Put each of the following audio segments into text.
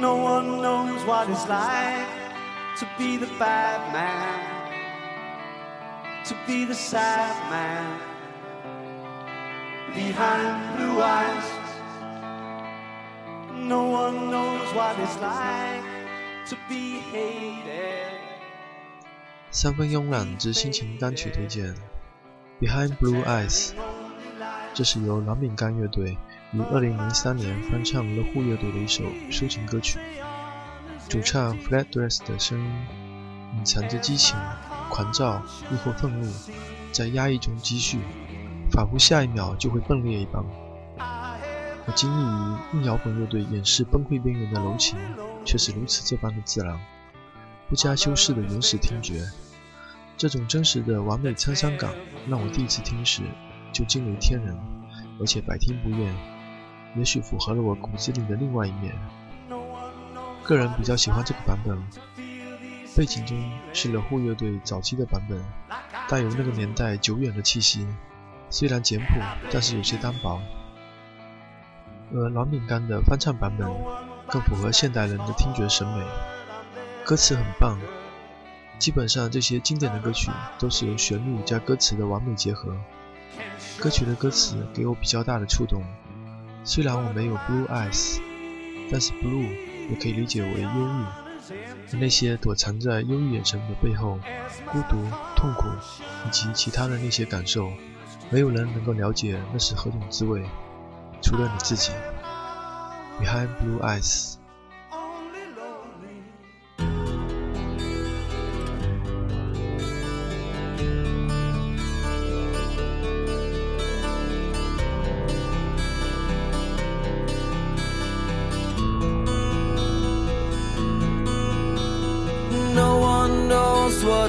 No one knows what it's like to be the bad man, to be the sad man behind blue eyes. No one knows what it's like to be hated. 三分慵懒之心情单曲推荐，《Behind Blue Eyes》，这是由蓝饼干乐队于2003年翻唱乐户乐队的一首抒情歌曲。主唱 Flat Dress 的声音隐藏着激情、狂躁亦或愤怒，在压抑中积蓄，仿佛下一秒就会迸裂一般。而惊异于硬摇滚乐队掩饰崩溃边缘的柔情，却是如此这般的自然，不加修饰的原始听觉。这种真实的完美沧桑感，让我第一次听时就惊为天人，而且百听不厌。也许符合了我骨子里的另外一面。个人比较喜欢这个版本，背景中是了户乐队早期的版本，带有那个年代久远的气息。虽然简朴，但是有些单薄。而蓝饼干的翻唱版本更符合现代人的听觉审美，歌词很棒。基本上这些经典的歌曲都是由旋律加歌词的完美结合。歌曲的歌词给我比较大的触动。虽然我没有 blue eyes，但是 blue 也可以理解为忧郁。而那些躲藏在忧郁眼神的背后，孤独、痛苦以及其他的那些感受，没有人能够了解那是何种滋味，除了你自己。Behind blue eyes。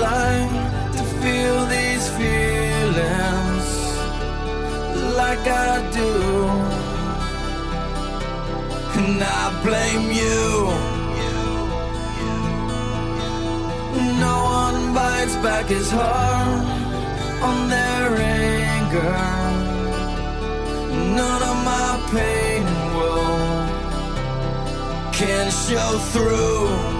Like to feel these feelings like I do. And I blame you. No one bites back his heart on their anger. None of my pain and woe can show through.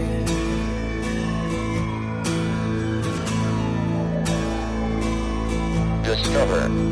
Discover.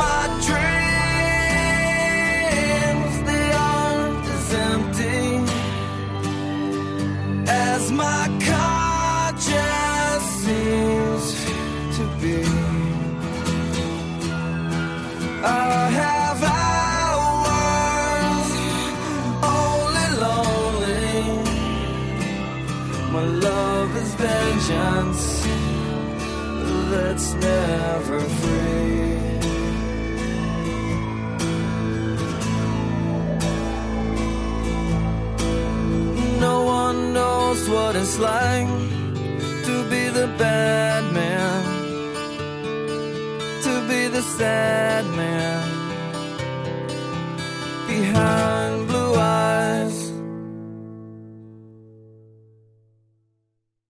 as my conscience seems to be. I have hours only lonely. My love is vengeance that's never free. What it's like to be the bad man, to be the sad man behind